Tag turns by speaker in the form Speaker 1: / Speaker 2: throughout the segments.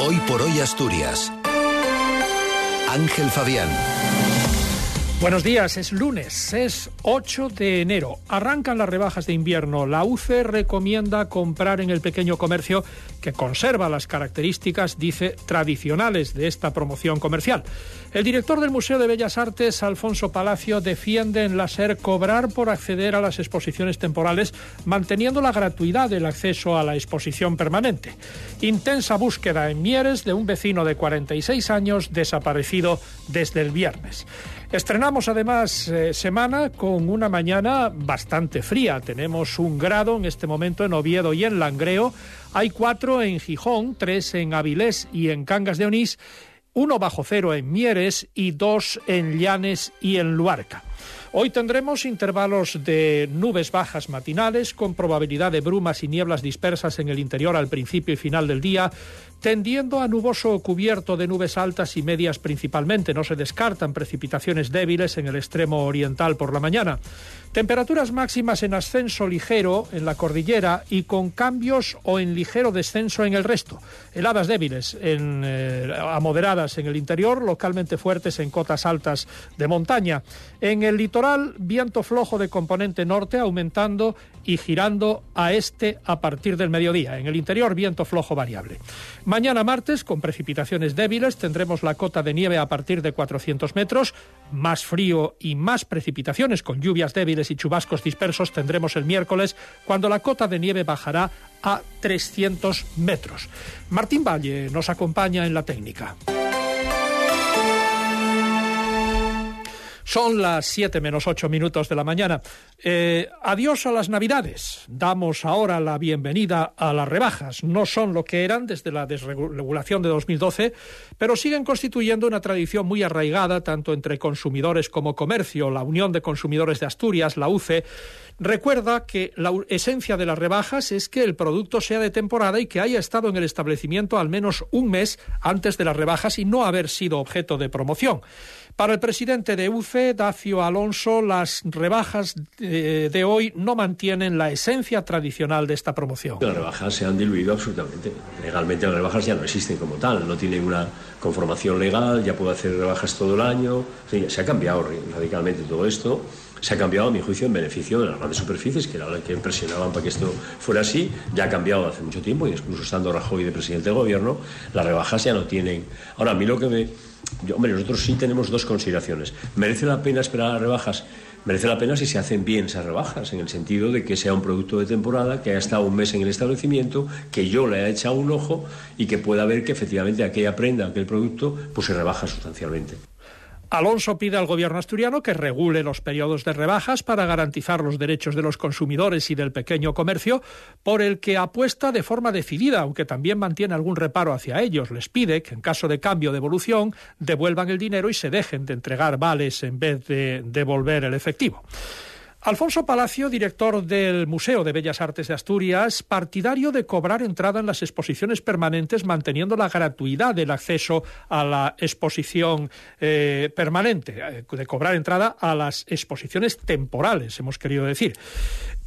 Speaker 1: Hoy por hoy Asturias. Ángel Fabián.
Speaker 2: Buenos días, es lunes, es 8 de enero. Arrancan las rebajas de invierno. La UCE recomienda comprar en el pequeño comercio que conserva las características, dice, tradicionales de esta promoción comercial. El director del Museo de Bellas Artes, Alfonso Palacio, defiende en la SER cobrar por acceder a las exposiciones temporales, manteniendo la gratuidad del acceso a la exposición permanente. Intensa búsqueda en Mieres de un vecino de 46 años desaparecido desde el viernes. Estrenamos además eh, semana con una mañana bastante fría. Tenemos un grado en este momento en Oviedo y en Langreo. Hay cuatro en Gijón, tres en Avilés y en Cangas de Onís, uno bajo cero en Mieres y dos en Llanes y en Luarca. Hoy tendremos intervalos de nubes bajas matinales con probabilidad de brumas y nieblas dispersas en el interior al principio y final del día, tendiendo a nuboso cubierto de nubes altas y medias principalmente. No se descartan precipitaciones débiles en el extremo oriental por la mañana. Temperaturas máximas en ascenso ligero en la cordillera y con cambios o en ligero descenso en el resto. Heladas débiles eh, a moderadas en el interior, localmente fuertes en cotas altas de montaña. En el litoral, viento flojo de componente norte aumentando y girando a este a partir del mediodía. En el interior, viento flojo variable. Mañana martes, con precipitaciones débiles, tendremos la cota de nieve a partir de 400 metros, más frío y más precipitaciones con lluvias débiles y chubascos dispersos tendremos el miércoles, cuando la cota de nieve bajará a 300 metros. Martín Valle nos acompaña en la técnica. Son las 7 menos 8 minutos de la mañana. Eh, adiós a las Navidades. Damos ahora la bienvenida a las rebajas. No son lo que eran desde la desregulación de 2012, pero siguen constituyendo una tradición muy arraigada tanto entre consumidores como comercio. La Unión de Consumidores de Asturias, la UCE, recuerda que la esencia de las rebajas es que el producto sea de temporada y que haya estado en el establecimiento al menos un mes antes de las rebajas y no haber sido objeto de promoción. Para el presidente de UCE, Dacio Alonso, las rebajas de, hoy no mantienen la esencia tradicional de esta promoción.
Speaker 3: Las rebajas se han diluido absolutamente. Legalmente las rebajas ya no existen como tal, no tienen una conformación legal, ya puede hacer rebajas todo el año. se ha cambiado radicalmente todo esto se ha cambiado, a mi juicio, en beneficio de las grandes superficies, que era la que presionaban para que esto fuera así. Ya ha cambiado hace mucho tiempo, y incluso estando Rajoy de presidente del gobierno, las rebajas ya no tienen. Ahora, a mí lo que me. hombre, nosotros sí tenemos dos consideraciones. ¿Merece la pena esperar las rebajas? Merece la pena si se hacen bien esas rebajas, en el sentido de que sea un producto de temporada, que haya estado un mes en el establecimiento, que yo le haya echado un ojo y que pueda ver que efectivamente aquella prenda, aquel producto, pues se rebaja sustancialmente.
Speaker 2: Alonso pide al gobierno asturiano que regule los periodos de rebajas para garantizar los derechos de los consumidores y del pequeño comercio, por el que apuesta de forma decidida, aunque también mantiene algún reparo hacia ellos. Les pide que, en caso de cambio de evolución, devuelvan el dinero y se dejen de entregar vales en vez de devolver el efectivo. Alfonso Palacio, director del Museo de Bellas Artes de Asturias, partidario de cobrar entrada en las exposiciones permanentes manteniendo la gratuidad del acceso a la exposición eh, permanente, eh, de cobrar entrada a las exposiciones temporales, hemos querido decir.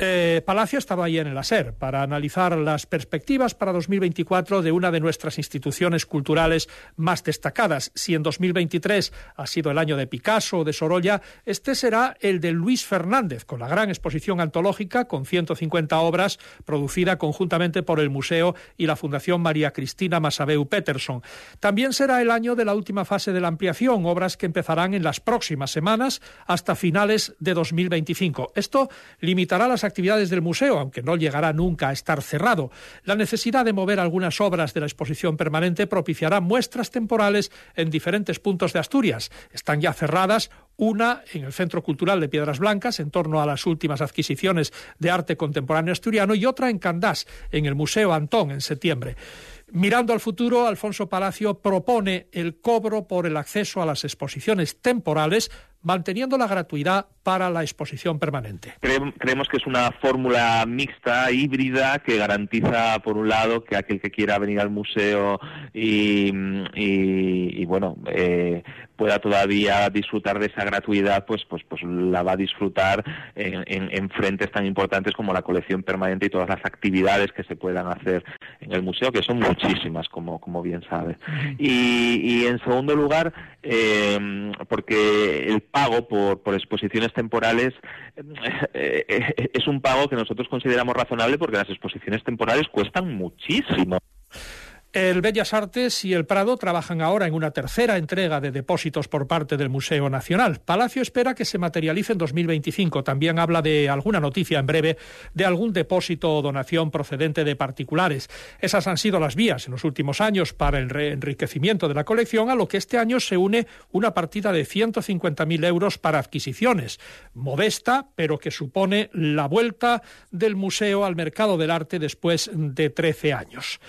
Speaker 2: Eh, Palacio estaba ahí en el ASER para analizar las perspectivas para 2024 de una de nuestras instituciones culturales más destacadas. Si en 2023 ha sido el año de Picasso o de Sorolla, este será el de Luis Fernández, con la gran exposición antológica con 150 obras producida conjuntamente por el Museo y la Fundación María Cristina Masabeu Peterson. También será el año de la última fase de la ampliación, obras que empezarán en las próximas semanas hasta finales de 2025. Esto limitará las actividades del museo, aunque no llegará nunca a estar cerrado. La necesidad de mover algunas obras de la exposición permanente propiciará muestras temporales en diferentes puntos de Asturias. Están ya cerradas una en el Centro Cultural de Piedras Blancas, en torno a las últimas adquisiciones de arte contemporáneo asturiano, y otra en Candás, en el Museo Antón, en septiembre. Mirando al futuro, Alfonso Palacio propone el cobro por el acceso a las exposiciones temporales manteniendo la gratuidad para la exposición permanente.
Speaker 4: Creemos que es una fórmula mixta, híbrida, que garantiza, por un lado, que aquel que quiera venir al museo y, y, bueno, eh, pueda todavía disfrutar de esa gratuidad, pues, pues, pues la va a disfrutar en, en, frentes tan importantes como la colección permanente y todas las actividades que se puedan hacer en el museo, que son muchísimas, como, como bien sabe. Y, y en segundo lugar, eh, porque el pago por, por exposiciones temporales eh, eh, es un pago que nosotros consideramos razonable porque las exposiciones temporales cuestan muchísimo.
Speaker 2: El Bellas Artes y el Prado trabajan ahora en una tercera entrega de depósitos por parte del Museo Nacional. Palacio espera que se materialice en 2025. También habla de alguna noticia en breve de algún depósito o donación procedente de particulares. Esas han sido las vías en los últimos años para el enriquecimiento de la colección, a lo que este año se une una partida de 150.000 euros para adquisiciones. Modesta, pero que supone la vuelta del museo al mercado del arte después de 13 años.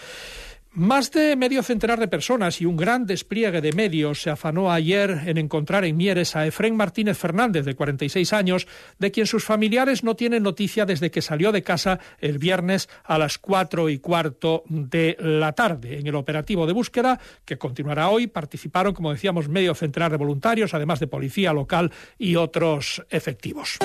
Speaker 2: Más de medio centenar de personas y un gran despliegue de medios se afanó ayer en encontrar en Mieres a Efrén Martínez Fernández, de 46 años, de quien sus familiares no tienen noticia desde que salió de casa el viernes a las cuatro y cuarto de la tarde. En el operativo de búsqueda, que continuará hoy, participaron, como decíamos, medio centenar de voluntarios, además de policía local y otros efectivos.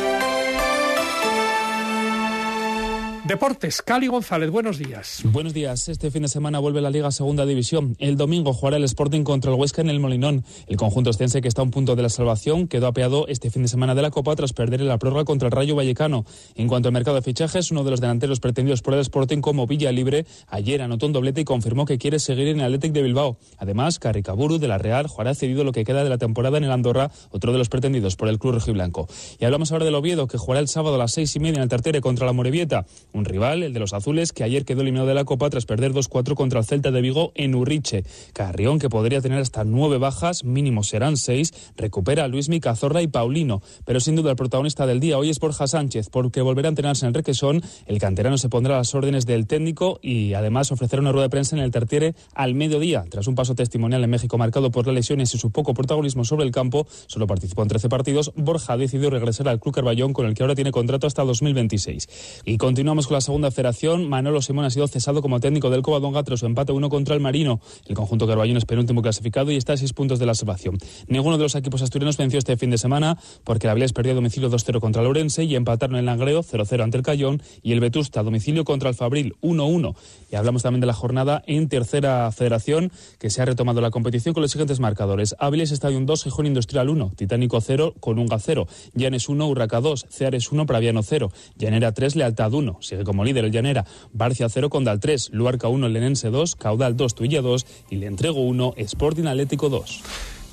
Speaker 2: Deportes, Cali González, buenos días.
Speaker 5: Buenos días. Este fin de semana vuelve la Liga Segunda División. El domingo jugará el Sporting contra el Huesca en el Molinón. El conjunto estense que está a un punto de la salvación quedó apeado este fin de semana de la Copa tras perder en la prórroga contra el Rayo Vallecano. En cuanto al mercado de fichajes, uno de los delanteros pretendidos por el Sporting como Villa Libre ayer anotó un doblete y confirmó que quiere seguir en el Athletic de Bilbao. Además, Carricaburu de la Real jugará cedido lo que queda de la temporada en el Andorra, otro de los pretendidos por el club rojiblanco. Y hablamos ahora del Oviedo que jugará el sábado a las seis y media en el Tartere contra la Morevieta un rival, el de los azules, que ayer quedó eliminado de la Copa tras perder 2-4 contra el Celta de Vigo en Urriche. Carrión, que podría tener hasta nueve bajas, mínimo serán seis, recupera a Luis Cazorra y Paulino. Pero sin duda el protagonista del día hoy es Borja Sánchez, porque volverá a entrenarse en Requesón. El canterano se pondrá a las órdenes del técnico y además ofrecerá una rueda de prensa en el Tertiere al mediodía. Tras un paso testimonial en México marcado por las lesiones y su poco protagonismo sobre el campo, solo participó en 13 partidos, Borja ha decidido regresar al Club Carballón con el que ahora tiene contrato hasta 2026. Y continuamos con la segunda federación. Manolo Simón ha sido cesado como técnico del Covadonga tras su empate uno contra el Marino. El conjunto carballón es penúltimo clasificado y está a seis puntos de la salvación. Ninguno de los equipos asturianos venció este fin de semana porque la Vilés perdió a domicilio 2-0 contra el Orense y empataron el Langreo 0-0 ante el Cayón y el Vetusta a domicilio contra el Fabril 1-1. Y hablamos también de la jornada en tercera federación que se ha retomado la competición con los siguientes marcadores. Avilés Stadium 2, Gijón Industrial 1, Titánico 0, Conunga 0, Llanes 1, Urraca 2, Ceares 1, Praviano 0, Llanera 3, Lealtad 1. Sigue como líder el Llanera. Barcia 0, Condal 3, Luarca 1, Lenense 2, Caudal 2, Tuilla 2 y Le Entrego 1, Sporting Atlético 2.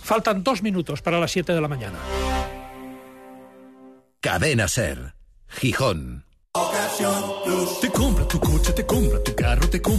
Speaker 2: Faltan dos minutos para las 7 de la mañana.
Speaker 1: Cadena Ser, Gijón.
Speaker 6: Te compra tu coche, te compra tu carro, te compra